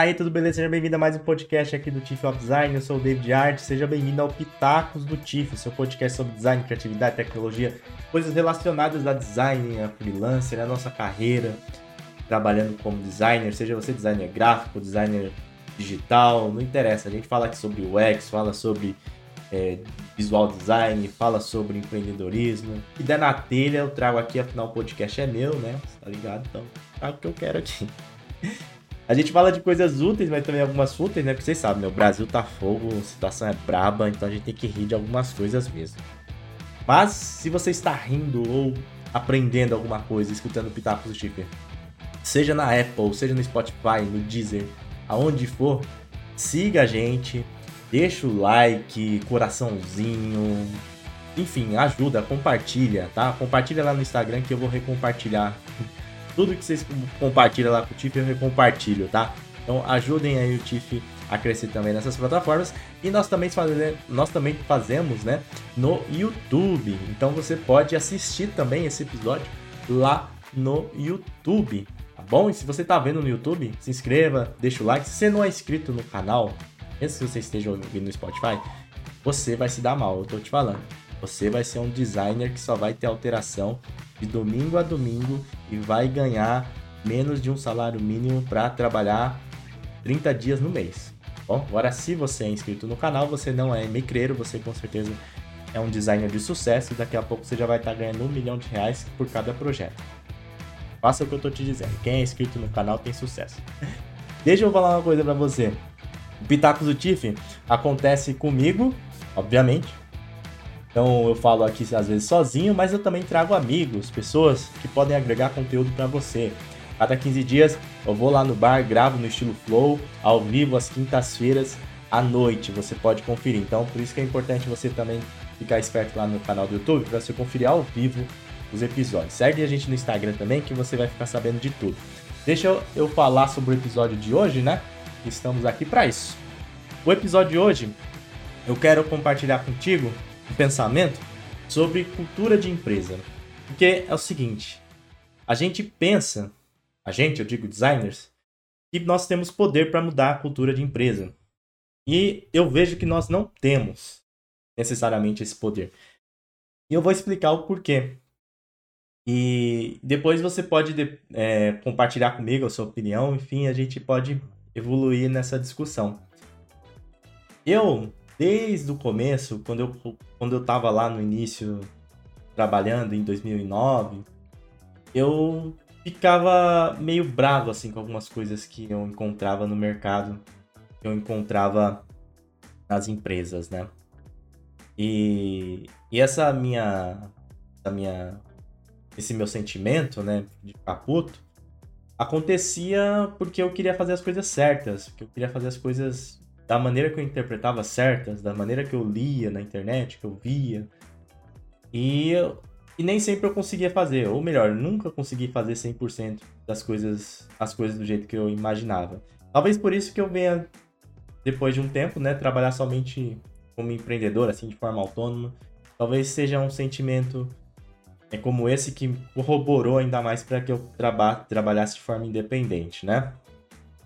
aí, tudo beleza? Seja bem-vindo a mais um podcast aqui do Tiff of Design. Eu sou o David Art. Seja bem-vindo ao Pitacos do Tiff, seu podcast sobre design, criatividade, tecnologia, coisas relacionadas a design, a freelancer, a nossa carreira, trabalhando como designer, seja você designer gráfico, designer digital, não interessa. A gente fala aqui sobre UX, fala sobre é, visual design, fala sobre empreendedorismo. E der na telha, eu trago aqui, afinal o podcast é meu, né? Tá ligado? Então, trago o que eu quero aqui. A gente fala de coisas úteis, mas também algumas fúteis, né? Porque vocês sabem, né? O Brasil tá fogo, a situação é braba, então a gente tem que rir de algumas coisas mesmo. Mas, se você está rindo ou aprendendo alguma coisa, escutando o Pitaco do Chipper, seja na Apple, seja no Spotify, no Deezer, aonde for, siga a gente, deixa o like, coraçãozinho, enfim, ajuda, compartilha, tá? Compartilha lá no Instagram que eu vou recompartilhar tudo que vocês compartilham lá com o Tiff, eu recompartilho, tá? Então ajudem aí o Tiff a crescer também nessas plataformas. E nós também, fazemos, nós também fazemos, né, no YouTube. Então você pode assistir também esse episódio lá no YouTube, tá bom? E se você tá vendo no YouTube, se inscreva, deixa o like. Se você não é inscrito no canal, mesmo que você esteja ouvindo no Spotify, você vai se dar mal, eu tô te falando. Você vai ser um designer que só vai ter alteração de domingo a domingo e vai ganhar menos de um salário mínimo para trabalhar 30 dias no mês. Bom, agora se você é inscrito no canal, você não é micreiro, você com certeza é um designer de sucesso e daqui a pouco você já vai estar tá ganhando um milhão de reais por cada projeto. Faça o que eu tô te dizendo. Quem é inscrito no canal tem sucesso. Deixa eu falar uma coisa para você. O Pitacos do Tiff acontece comigo, obviamente, então eu falo aqui às vezes sozinho, mas eu também trago amigos, pessoas que podem agregar conteúdo para você. Cada 15 dias eu vou lá no bar, gravo no estilo Flow, ao vivo às quintas-feiras à noite. Você pode conferir. Então por isso que é importante você também ficar esperto lá no canal do YouTube para você conferir ao vivo os episódios. Segue a gente no Instagram também que você vai ficar sabendo de tudo. Deixa eu, eu falar sobre o episódio de hoje, né? Estamos aqui para isso. O episódio de hoje eu quero compartilhar contigo pensamento sobre cultura de empresa. Porque é o seguinte, a gente pensa, a gente, eu digo designers, que nós temos poder para mudar a cultura de empresa. E eu vejo que nós não temos necessariamente esse poder. E eu vou explicar o porquê. E depois você pode é, compartilhar comigo a sua opinião, enfim, a gente pode evoluir nessa discussão. Eu desde o começo, quando eu, quando eu tava lá no início trabalhando em 2009, eu ficava meio bravo assim com algumas coisas que eu encontrava no mercado, que eu encontrava nas empresas, né? E, e essa minha essa minha esse meu sentimento, né, de ficar puto, acontecia porque eu queria fazer as coisas certas, porque eu queria fazer as coisas da maneira que eu interpretava certas, da maneira que eu lia na internet, que eu via. E, e nem sempre eu conseguia fazer, ou melhor, nunca consegui fazer 100% das coisas, as coisas do jeito que eu imaginava. Talvez por isso que eu venha, depois de um tempo, né, trabalhar somente como empreendedor, assim, de forma autônoma. Talvez seja um sentimento é como esse que corroborou ainda mais para que eu traba trabalhasse de forma independente, né?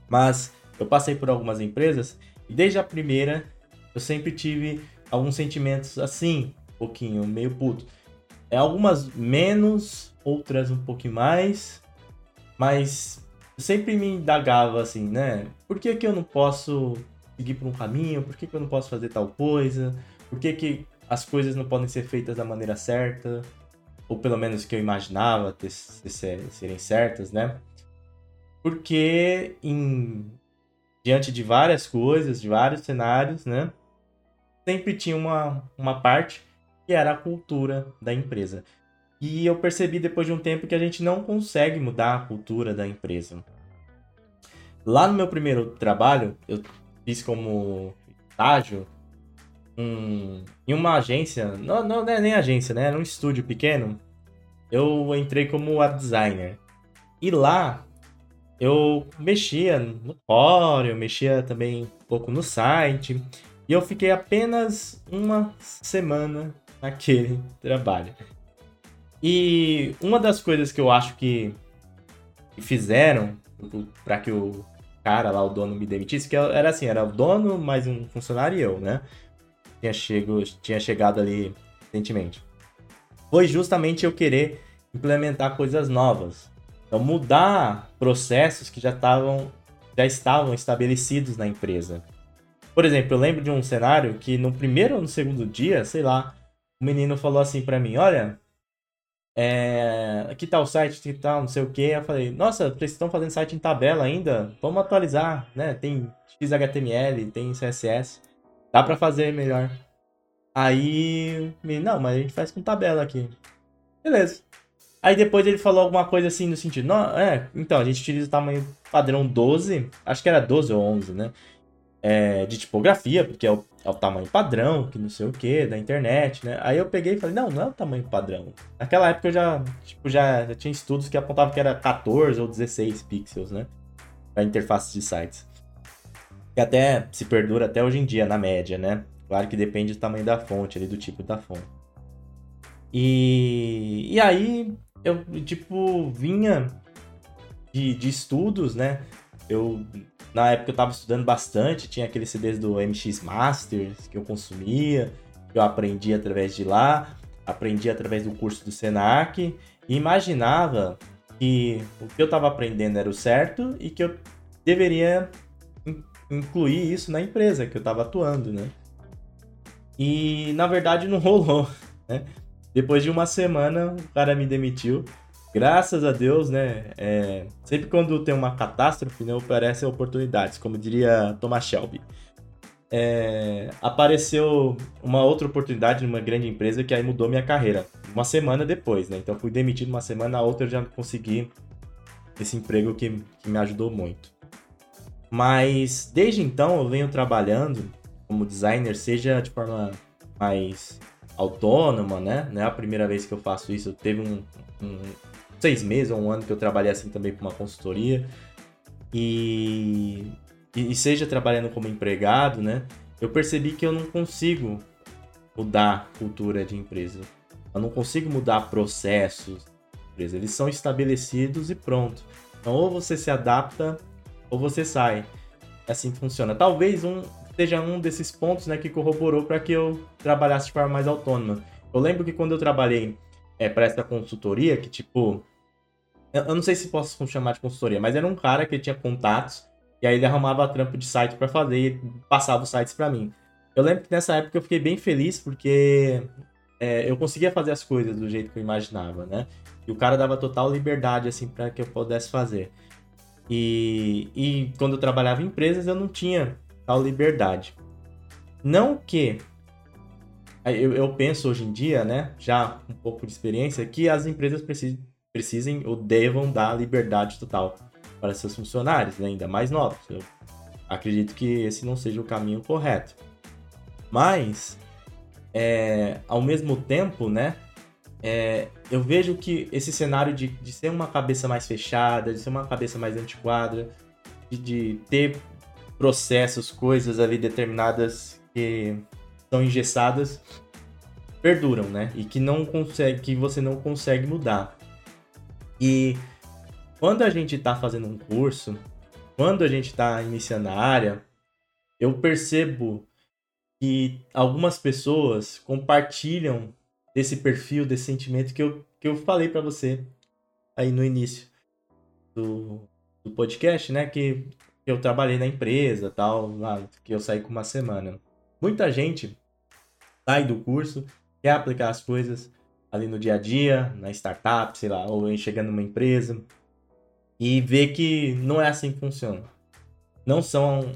Mas eu passei por algumas empresas desde a primeira, eu sempre tive alguns sentimentos assim, um pouquinho, meio puto. É, algumas menos, outras um pouquinho mais, mas sempre me indagava assim, né? Por que, que eu não posso seguir por um caminho? Por que, que eu não posso fazer tal coisa? Por que, que as coisas não podem ser feitas da maneira certa? Ou pelo menos que eu imaginava ter, ter, serem certas, né? Porque em diante de várias coisas, de vários cenários, né? Sempre tinha uma, uma parte que era a cultura da empresa. E eu percebi depois de um tempo que a gente não consegue mudar a cultura da empresa. Lá no meu primeiro trabalho, eu fiz como estágio um, em uma agência, não, não, é nem agência, né? Era um estúdio pequeno. Eu entrei como web designer. E lá eu mexia no core, eu mexia também um pouco no site, e eu fiquei apenas uma semana naquele trabalho. E uma das coisas que eu acho que fizeram para que o cara lá, o dono, me demitisse, que era assim, era o dono, mais um funcionário e eu, né? Tinha, chego, tinha chegado ali recentemente. Foi justamente eu querer implementar coisas novas. Então, mudar processos que já estavam, já estavam estabelecidos na empresa. Por exemplo, eu lembro de um cenário que no primeiro ou no segundo dia, sei lá, o menino falou assim para mim, olha, é, aqui tá o site, que tal, não sei o que. Eu falei, nossa, vocês estão fazendo site em tabela ainda? Vamos atualizar, né? Tem XHTML, tem CSS. Dá para fazer melhor. Aí, não, mas a gente faz com tabela aqui. Beleza. Aí depois ele falou alguma coisa assim no sentido, não, é, então, a gente utiliza o tamanho padrão 12, acho que era 12 ou 11, né? É, de tipografia, porque é o é o tamanho padrão, que não sei o que, da internet, né? Aí eu peguei e falei, não, não é o tamanho padrão. Naquela época eu já, tipo, já, já tinha estudos que apontavam que era 14 ou 16 pixels, né? Para interfaces de sites. Que até se perdura até hoje em dia, na média, né? Claro que depende do tamanho da fonte, ali, do tipo da fonte. E, e aí eu, tipo, vinha de, de estudos, né? Eu na época eu tava estudando bastante, tinha aqueles CDs do MX Masters que eu consumia, que eu aprendi através de lá, aprendi através do curso do Senac e imaginava que o que eu estava aprendendo era o certo e que eu deveria incluir isso na empresa que eu estava atuando, né? E na verdade não rolou, né? Depois de uma semana, o cara me demitiu graças a Deus, né? É, sempre quando tem uma catástrofe, né, aparecem oportunidades, como diria Thomas Shelby. É, apareceu uma outra oportunidade numa grande empresa que aí mudou minha carreira. Uma semana depois, né? Então fui demitido uma semana, a outra eu já consegui esse emprego que, que me ajudou muito. Mas desde então eu venho trabalhando como designer, seja de forma mais autônoma, né? Não é a primeira vez que eu faço isso. Teve um, um, seis meses ou um ano que eu trabalhei assim também com uma consultoria. E, e seja trabalhando como empregado, né? Eu percebi que eu não consigo mudar cultura de empresa. Eu não consigo mudar processos empresa. Eles são estabelecidos e pronto. Então, ou você se adapta ou você sai. É assim funciona. Talvez um seja um desses pontos né, que corroborou para que eu trabalhasse de forma mais autônoma. Eu lembro que quando eu trabalhei é, para essa consultoria, que tipo, eu não sei se posso chamar de consultoria, mas era um cara que tinha contatos e aí ele arrumava trampo de site para fazer e passava os sites para mim. Eu lembro que nessa época eu fiquei bem feliz porque é, eu conseguia fazer as coisas do jeito que eu imaginava, né? E o cara dava total liberdade assim para que eu pudesse fazer. E, e quando eu trabalhava em empresas eu não tinha tal liberdade. Não que eu, eu penso hoje em dia, né, já um pouco de experiência, que as empresas precisam precisem ou devam dar liberdade total para seus funcionários, né? ainda mais novos. Eu acredito que esse não seja o caminho correto. Mas, é, ao mesmo tempo, né, é, eu vejo que esse cenário de, de ser uma cabeça mais fechada, de ser uma cabeça mais antiquada, de, de ter processos, coisas ali determinadas que são engessadas, perduram, né? E que não consegue, que você não consegue mudar. E quando a gente está fazendo um curso, quando a gente está iniciando a área, eu percebo que algumas pessoas compartilham desse perfil, desse sentimento que eu, que eu falei para você aí no início do, do podcast, né? Que eu trabalhei na empresa, tal, que eu saí com uma semana. Muita gente sai do curso, quer aplicar as coisas, ali no dia a dia, na startup, sei lá, ou chegando numa empresa, e ver que não é assim que funciona. Não são,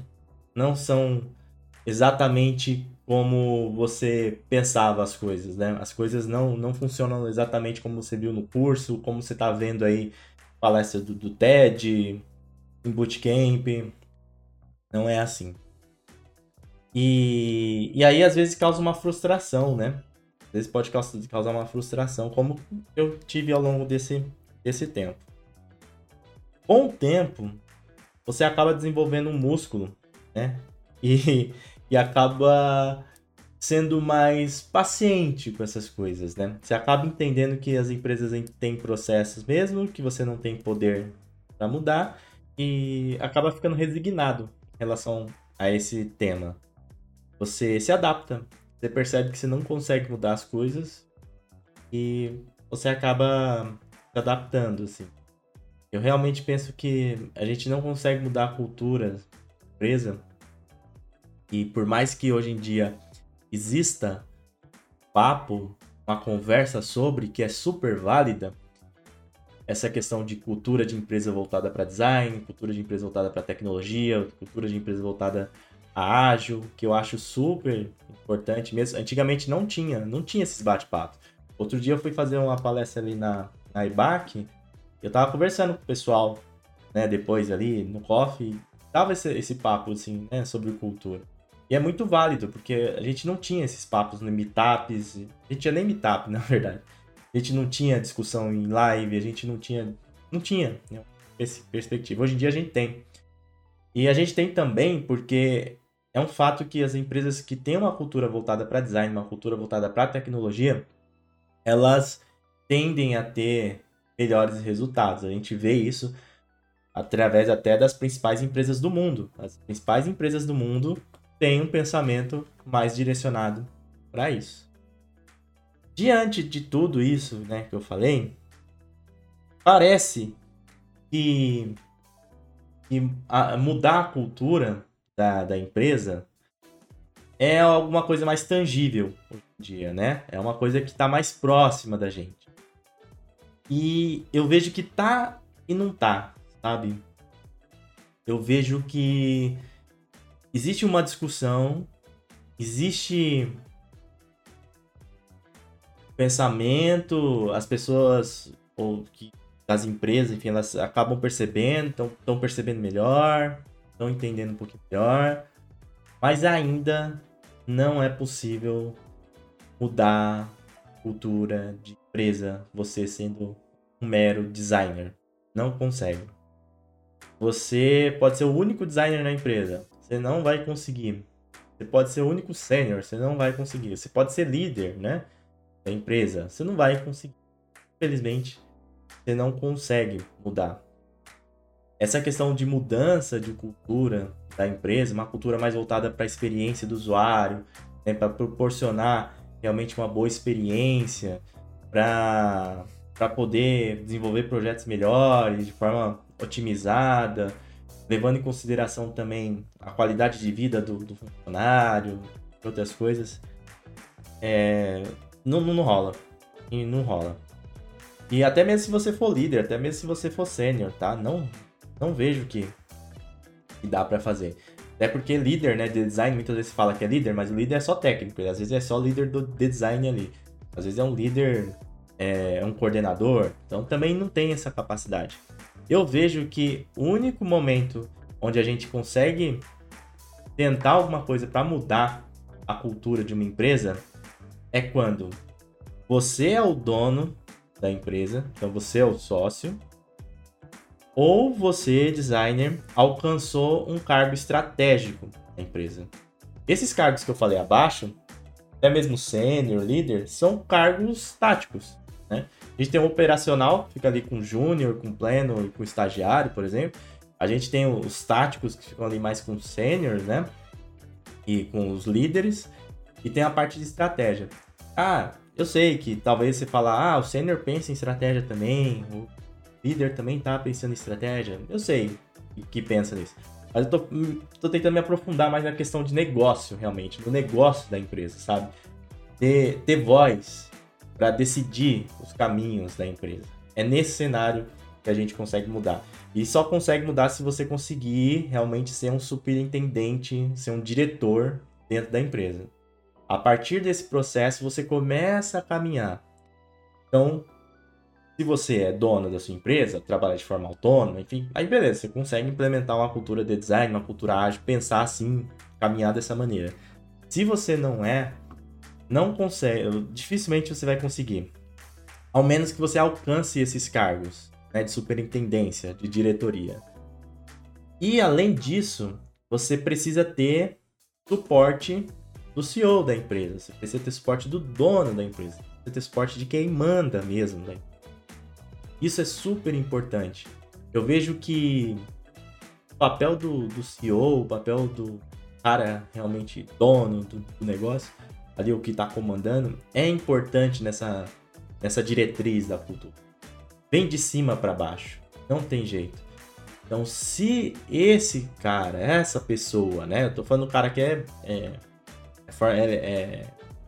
não são exatamente como você pensava as coisas, né? As coisas não, não funcionam exatamente como você viu no curso, como você está vendo aí palestra do, do TED, em bootcamp. Não é assim. E, e aí, às vezes, causa uma frustração, né? Às vezes pode causar uma frustração, como eu tive ao longo desse, desse tempo. Com o tempo, você acaba desenvolvendo um músculo, né? E, e acaba sendo mais paciente com essas coisas, né? Você acaba entendendo que as empresas têm processos mesmo, que você não tem poder para mudar, e acaba ficando resignado em relação a esse tema. Você se adapta, você percebe que você não consegue mudar as coisas e você acaba se adaptando, assim. Eu realmente penso que a gente não consegue mudar a cultura empresa e por mais que hoje em dia exista papo, uma conversa sobre que é super válida, essa questão de cultura de empresa voltada para design, cultura de empresa voltada para tecnologia, cultura de empresa voltada a ágil, que eu acho super importante mesmo. Antigamente não tinha, não tinha esses bate-papos. Outro dia eu fui fazer uma palestra ali na, na IBAC, eu tava conversando com o pessoal, né, depois ali no coffee, tava esse, esse papo assim, né, sobre cultura. E é muito válido, porque a gente não tinha esses papos no meetups, a gente tinha nem meetup, na verdade. A gente não tinha discussão em live, a gente não tinha, não tinha né, esse perspectiva. Hoje em dia a gente tem. E a gente tem também porque é um fato que as empresas que têm uma cultura voltada para design, uma cultura voltada para tecnologia, elas tendem a ter melhores resultados. A gente vê isso através até das principais empresas do mundo. As principais empresas do mundo tem um pensamento mais direcionado para isso. Diante de tudo isso né, que eu falei, parece que, que a, mudar a cultura da, da empresa é alguma coisa mais tangível hoje em dia, né? É uma coisa que está mais próxima da gente. E eu vejo que tá e não tá, sabe? Eu vejo que existe uma discussão, existe pensamento, as pessoas ou que as empresas, enfim, elas acabam percebendo, estão percebendo melhor, estão entendendo um pouquinho melhor, mas ainda não é possível mudar cultura de empresa, você sendo um mero designer. Não consegue. Você pode ser o único designer na empresa, você não vai conseguir. Você pode ser o único sênior, você não vai conseguir. Você pode ser líder, né? Da empresa, você não vai conseguir. Infelizmente, você não consegue mudar. Essa questão de mudança de cultura da empresa, uma cultura mais voltada para a experiência do usuário, né, para proporcionar realmente uma boa experiência, para poder desenvolver projetos melhores, de forma otimizada, levando em consideração também a qualidade de vida do, do funcionário, outras coisas, é, não, não rola. E não rola. E até mesmo se você for líder, até mesmo se você for sênior, tá? Não, não vejo que, que dá para fazer. Até porque líder, né, de design, muitas vezes fala que é líder, mas o líder é só técnico, às vezes é só líder do de design ali. Às vezes é um líder, é um coordenador, então também não tem essa capacidade. Eu vejo que o único momento onde a gente consegue tentar alguma coisa para mudar a cultura de uma empresa é quando você é o dono da empresa, então você é o sócio, ou você, designer, alcançou um cargo estratégico da empresa. Esses cargos que eu falei abaixo, até mesmo sênior, líder, são cargos táticos. Né? A gente tem um operacional, fica ali com júnior, com pleno e com estagiário, por exemplo. A gente tem os táticos que ficam ali mais com sênior, né? E com os líderes. E tem a parte de estratégia. Ah, eu sei que talvez você fala, ah, o sênior pensa em estratégia também, o líder também tá pensando em estratégia. Eu sei que pensa nisso. Mas eu tô, tô tentando me aprofundar mais na questão de negócio, realmente, no negócio da empresa, sabe? Ter, ter voz, para decidir os caminhos da empresa. É nesse cenário que a gente consegue mudar. E só consegue mudar se você conseguir realmente ser um superintendente, ser um diretor dentro da empresa. A partir desse processo, você começa a caminhar. Então, se você é dono da sua empresa, trabalha de forma autônoma, enfim, aí beleza, você consegue implementar uma cultura de design, uma cultura ágil, pensar assim, caminhar dessa maneira. Se você não é, não consegue, dificilmente você vai conseguir. Ao menos que você alcance esses cargos né, de superintendência, de diretoria. E além disso, você precisa ter suporte do CEO da empresa, você precisa ter suporte do dono da empresa, você precisa ter suporte de quem manda mesmo. Né? Isso é super importante. Eu vejo que papel do, do CEO, o papel do cara realmente dono do, do negócio, ali o que está comandando, é importante nessa, nessa diretriz da cultura. Vem de cima para baixo, não tem jeito. Então, se esse cara, essa pessoa, né? Eu tô falando do cara que é, é, é, é,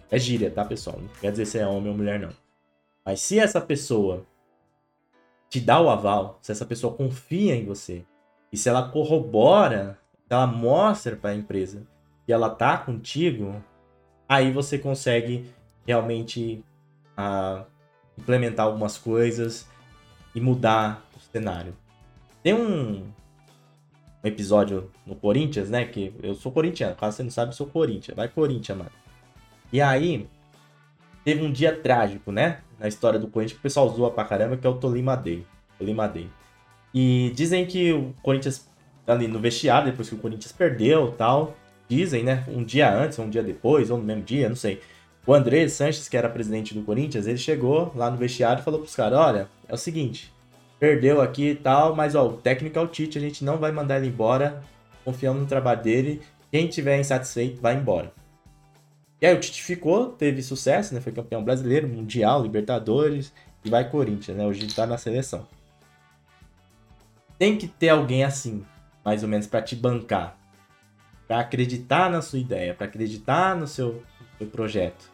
é gíria, tá, pessoal? Não quer dizer se é homem ou mulher, não. Mas se essa pessoa te dá o aval, se essa pessoa confia em você, e se ela corrobora, se ela mostra para a empresa que ela tá contigo, aí você consegue realmente uh, implementar algumas coisas e mudar o cenário. Tem um, um episódio no Corinthians, né? Que eu sou corintiano, caso você não sabe, eu sou Corinthians. Vai Corinthians, mano. E aí, teve um dia trágico, né? Na história do Corinthians, que o pessoal zoa pra caramba, que é o Tolima Day. Tolima Day. E dizem que o Corinthians, ali no vestiário, depois que o Corinthians perdeu tal, dizem, né? Um dia antes, ou um dia depois, ou no mesmo dia, não sei. O André Sanches, que era presidente do Corinthians, ele chegou lá no vestiário e falou pros caras: olha, é o seguinte, perdeu aqui e tal, mas ó, o técnico é o Tite, a gente não vai mandar ele embora, confiamos no trabalho dele. Quem tiver insatisfeito, vai embora. E aí o Tite ficou, teve sucesso, né? Foi campeão brasileiro, mundial, Libertadores e vai Corinthians, né? Hoje tá na seleção. Tem que ter alguém assim, mais ou menos, para te bancar. para acreditar na sua ideia, para acreditar no seu, seu projeto.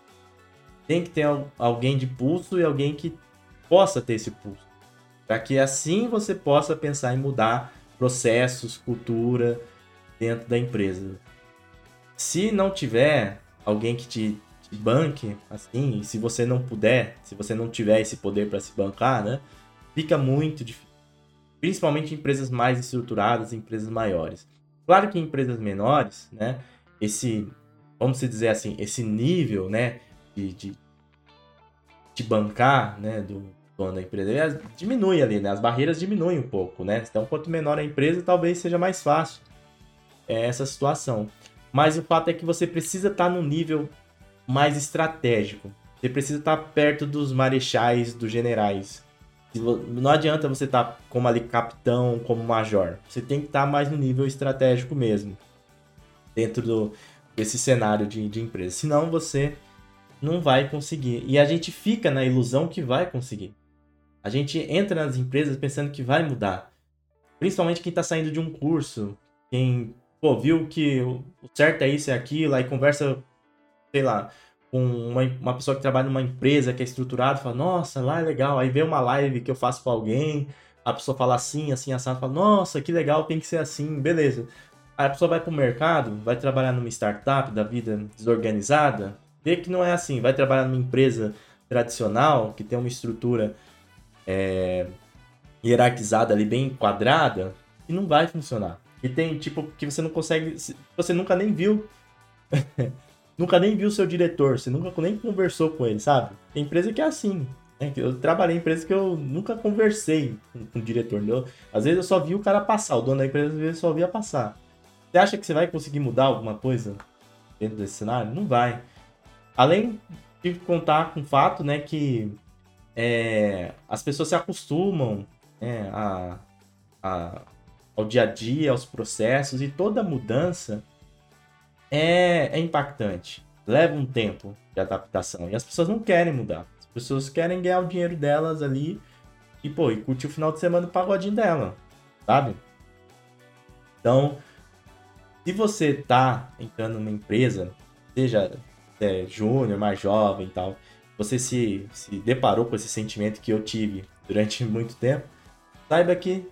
Tem que ter alguém de pulso e alguém que possa ter esse pulso. Para que assim você possa pensar em mudar processos, cultura dentro da empresa. Se não tiver alguém que te, te banque, assim, se você não puder, se você não tiver esse poder para se bancar, né, fica muito difícil. Principalmente em empresas mais estruturadas, empresas maiores. Claro que em empresas menores, né, esse, vamos dizer assim, esse nível, né, de, de, de bancar, né, do dono da empresa, diminui ali, né, as barreiras diminuem um pouco, né, então quanto menor a empresa, talvez seja mais fácil é, essa situação. Mas o fato é que você precisa estar tá num nível mais estratégico. Você precisa estar tá perto dos marechais, dos generais. Não adianta você estar tá como ali capitão, como major. Você tem que estar mais no nível estratégico mesmo. Dentro do, desse cenário de, de empresa. Senão você não vai conseguir. E a gente fica na ilusão que vai conseguir. A gente entra nas empresas pensando que vai mudar. Principalmente quem está saindo de um curso, quem pô, viu que o certo é isso e é aquilo, aí conversa, sei lá, com uma, uma pessoa que trabalha numa empresa que é estruturada, fala, nossa, lá é legal, aí vê uma live que eu faço com alguém, a pessoa fala assim, assim, assado, fala, nossa, que legal, tem que ser assim, beleza. Aí a pessoa vai pro mercado, vai trabalhar numa startup da vida desorganizada, vê que não é assim, vai trabalhar numa empresa tradicional, que tem uma estrutura é, hierarquizada ali, bem quadrada, e não vai funcionar. E tem, tipo, que você não consegue. Você nunca nem viu. nunca nem viu o seu diretor, você nunca nem conversou com ele, sabe? Tem empresa que é assim. Né? Eu trabalhei em empresa que eu nunca conversei com, com o diretor. Entendeu? Às vezes eu só vi o cara passar, o dono da empresa às vezes só via passar. Você acha que você vai conseguir mudar alguma coisa dentro desse cenário? Não vai. Além de contar com o fato, né, que é, as pessoas se acostumam né, a, a ao dia a dia, aos processos e toda mudança é, é impactante. Leva um tempo de adaptação e as pessoas não querem mudar. As pessoas querem ganhar o dinheiro delas ali e, pô, e curtir o final de semana do pagodinho dela, sabe? Então, se você tá entrando numa empresa, seja é, júnior, mais jovem e tal, você se, se deparou com esse sentimento que eu tive durante muito tempo, saiba que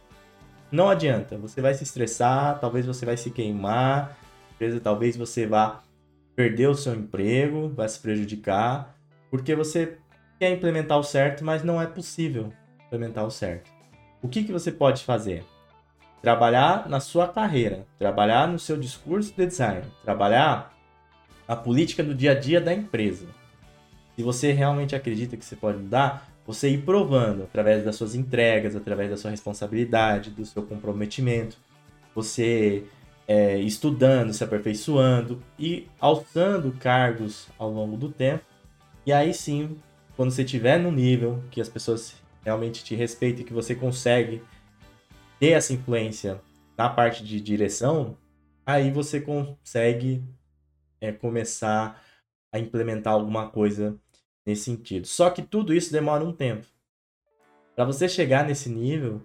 não adianta, você vai se estressar, talvez você vai se queimar, talvez você vá perder o seu emprego, vai se prejudicar, porque você quer implementar o certo, mas não é possível implementar o certo. O que, que você pode fazer? Trabalhar na sua carreira, trabalhar no seu discurso de design, trabalhar a política do dia a dia da empresa. Se você realmente acredita que você pode mudar, você ir provando através das suas entregas, através da sua responsabilidade, do seu comprometimento, você é, estudando, se aperfeiçoando e alçando cargos ao longo do tempo. E aí sim, quando você estiver no nível que as pessoas realmente te respeitam e que você consegue ter essa influência na parte de direção, aí você consegue é, começar a implementar alguma coisa nesse sentido. Só que tudo isso demora um tempo. Para você chegar nesse nível,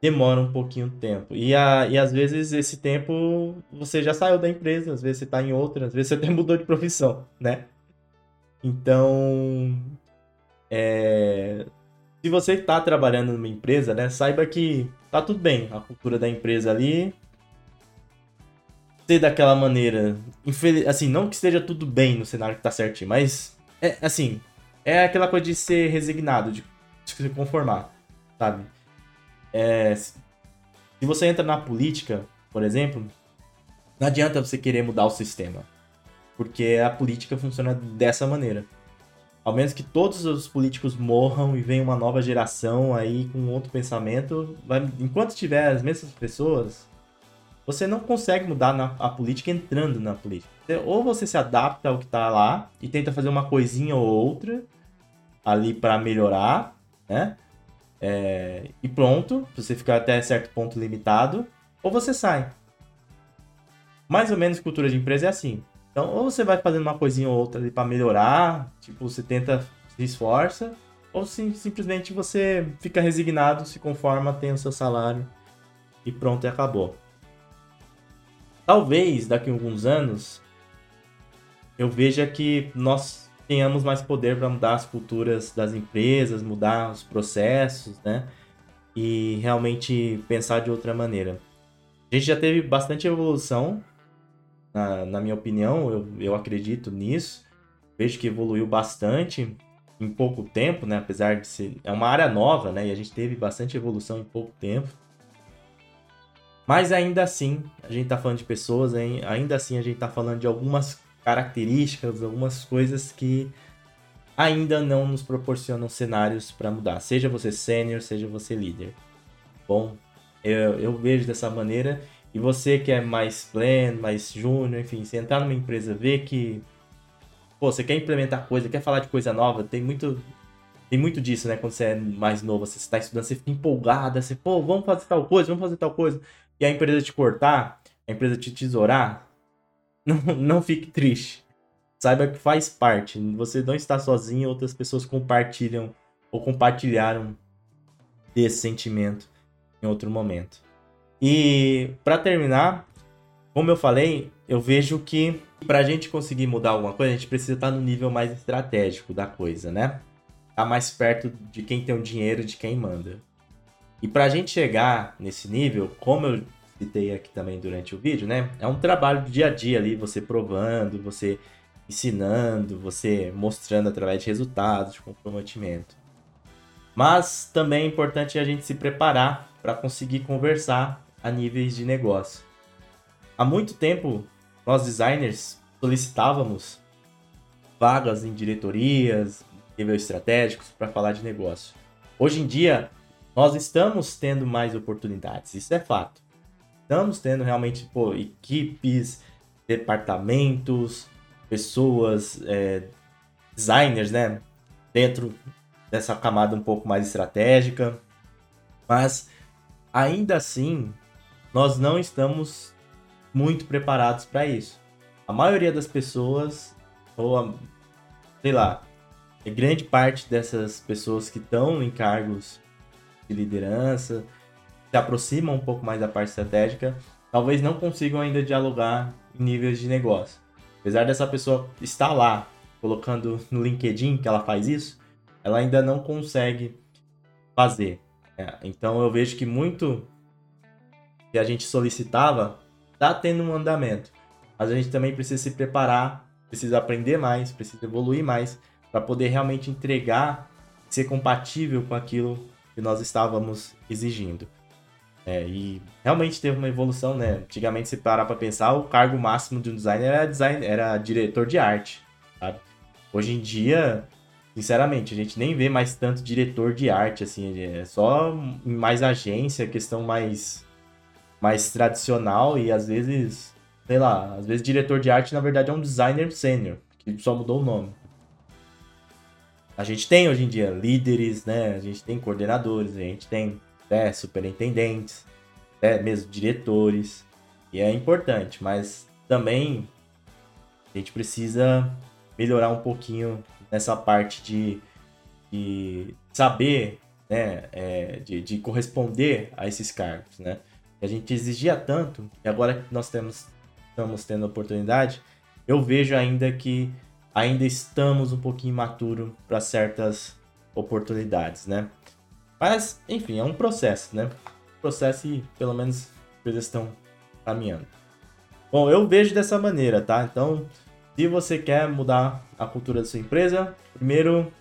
demora um pouquinho de tempo. E, a, e às vezes esse tempo você já saiu da empresa, às vezes você está em outra, às vezes você até mudou de profissão, né? Então, é, se você está trabalhando numa empresa, né, saiba que tá tudo bem, a cultura da empresa ali ser daquela maneira, assim, não que esteja tudo bem no cenário que tá certinho, mas é assim, é aquela coisa de ser resignado, de, se conformar, sabe? É, se você entra na política, por exemplo, não adianta você querer mudar o sistema, porque a política funciona dessa maneira. Ao menos que todos os políticos morram e venha uma nova geração aí com outro pensamento, vai, enquanto tiver as mesmas pessoas, você não consegue mudar na, a política entrando na política. Ou você se adapta ao que está lá e tenta fazer uma coisinha ou outra ali para melhorar, né? É, e pronto, você ficar até certo ponto limitado, ou você sai. Mais ou menos cultura de empresa é assim. Então, ou você vai fazendo uma coisinha ou outra ali para melhorar, tipo, você tenta, se esforça, ou sim, simplesmente você fica resignado, se conforma, tem o seu salário e pronto, e acabou. Talvez daqui a alguns anos eu veja que nós tenhamos mais poder para mudar as culturas das empresas, mudar os processos, né? E realmente pensar de outra maneira. A gente já teve bastante evolução na, na minha opinião, eu, eu acredito nisso. Vejo que evoluiu bastante em pouco tempo, né? Apesar de ser. É uma área nova, né? E a gente teve bastante evolução em pouco tempo. Mas ainda assim, a gente tá falando de pessoas, hein? ainda assim a gente tá falando de algumas características, algumas coisas que ainda não nos proporcionam cenários para mudar. Seja você sênior, seja você líder. Bom, eu, eu vejo dessa maneira e você que é mais pleno, mais júnior, enfim, você entrar numa empresa, ver que pô, você quer implementar coisa, quer falar de coisa nova, tem muito tem muito disso, né? Quando você é mais novo, você está estudando, você fica empolgado, você, pô, vamos fazer tal coisa, vamos fazer tal coisa. E a empresa te cortar, a empresa te tesourar, não, não fique triste. Saiba que faz parte. Você não está sozinho, outras pessoas compartilham ou compartilharam desse sentimento em outro momento. E para terminar, como eu falei, eu vejo que para a gente conseguir mudar alguma coisa, a gente precisa estar no nível mais estratégico da coisa, né? Tá mais perto de quem tem o dinheiro, de quem manda. E para a gente chegar nesse nível, como eu citei aqui também durante o vídeo, né? É um trabalho do dia a dia ali, você provando, você ensinando, você mostrando através de resultados, de comprometimento. Mas também é importante a gente se preparar para conseguir conversar a níveis de negócio. Há muito tempo, nós designers solicitávamos vagas em diretorias, nível estratégicos para falar de negócio. Hoje em dia, nós estamos tendo mais oportunidades, isso é fato. Estamos tendo realmente pô, equipes, departamentos, pessoas, é, designers, né? Dentro dessa camada um pouco mais estratégica. Mas ainda assim, nós não estamos muito preparados para isso. A maioria das pessoas, ou a, sei lá, grande parte dessas pessoas que estão em cargos de liderança, se aproximam um pouco mais da parte estratégica, talvez não consigam ainda dialogar em níveis de negócio. Apesar dessa pessoa estar lá, colocando no LinkedIn que ela faz isso, ela ainda não consegue fazer. É, então eu vejo que muito que a gente solicitava está tendo um andamento. Mas a gente também precisa se preparar, precisa aprender mais, precisa evoluir mais para poder realmente entregar, ser compatível com aquilo que nós estávamos exigindo. É, e realmente teve uma evolução, né? Antigamente, se parar para pensar, o cargo máximo de um designer era, design, era diretor de arte? Hoje em dia, sinceramente, a gente nem vê mais tanto diretor de arte, assim, é só mais agência, questão mais mais tradicional e às vezes, sei lá, às vezes diretor de arte na verdade é um designer sênior, que só mudou o nome. A gente tem hoje em dia líderes, né? A gente tem coordenadores, a gente tem né, superintendentes. até mesmo diretores, e é importante, mas também a gente precisa melhorar um pouquinho nessa parte de, de saber, né, é, de, de corresponder a esses cargos, né? A gente exigia tanto, e agora que nós temos, estamos tendo oportunidade, eu vejo ainda que ainda estamos um pouquinho imaturo para certas oportunidades, né? Mas, enfim, é um processo, né? Processo e pelo menos as coisas estão caminhando. Bom, eu vejo dessa maneira, tá? Então, se você quer mudar a cultura da sua empresa, primeiro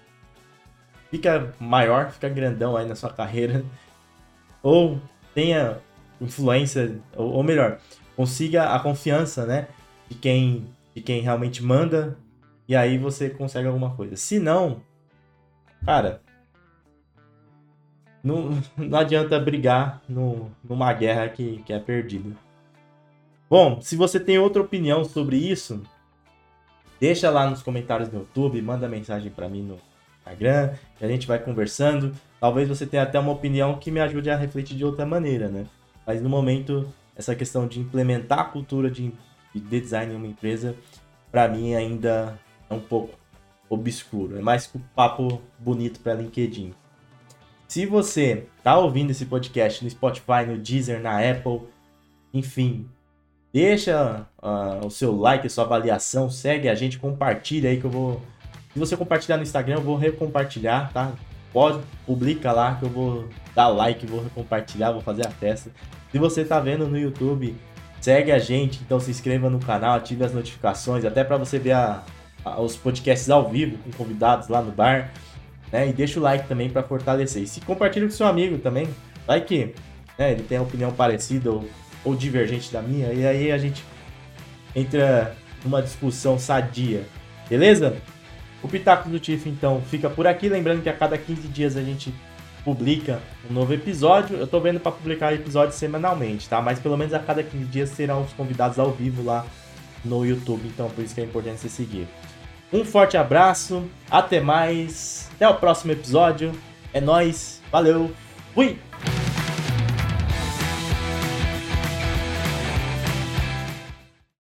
fica maior, fica grandão aí na sua carreira, ou tenha influência, ou, ou melhor, consiga a confiança, né, de quem, de quem realmente manda, e aí você consegue alguma coisa. Se não, cara, não, não adianta brigar no, numa guerra que, que é perdida. Bom, se você tem outra opinião sobre isso, deixa lá nos comentários no YouTube, manda mensagem para mim no Instagram, que a gente vai conversando. Talvez você tenha até uma opinião que me ajude a refletir de outra maneira, né? Mas no momento, essa questão de implementar a cultura de, de design em uma empresa, para mim ainda é um pouco obscuro. É mais um papo bonito para LinkedIn. Se você tá ouvindo esse podcast no Spotify, no Deezer, na Apple, enfim, deixa uh, o seu like, a sua avaliação, segue a gente, compartilha aí que eu vou. Se você compartilhar no Instagram, eu vou recompartilhar, tá? Pode, publica lá que eu vou dar like, vou recompartilhar, vou fazer a festa. Se você tá vendo no YouTube, segue a gente, então se inscreva no canal, ative as notificações, até para você ver a, a, os podcasts ao vivo com convidados lá no bar. Né? E deixa o like também para fortalecer. E se compartilha com seu amigo também, vai que né, ele tem a opinião parecida ou, ou divergente da minha, e aí a gente entra numa discussão sadia, beleza? O Pitaco do Tiff, então, fica por aqui. Lembrando que a cada 15 dias a gente publica um novo episódio. Eu tô vendo para publicar episódios semanalmente, tá? Mas pelo menos a cada 15 dias serão os convidados ao vivo lá no YouTube. Então, por isso que é importante você seguir. Um forte abraço, até mais, até o próximo episódio. É nós, valeu, fui!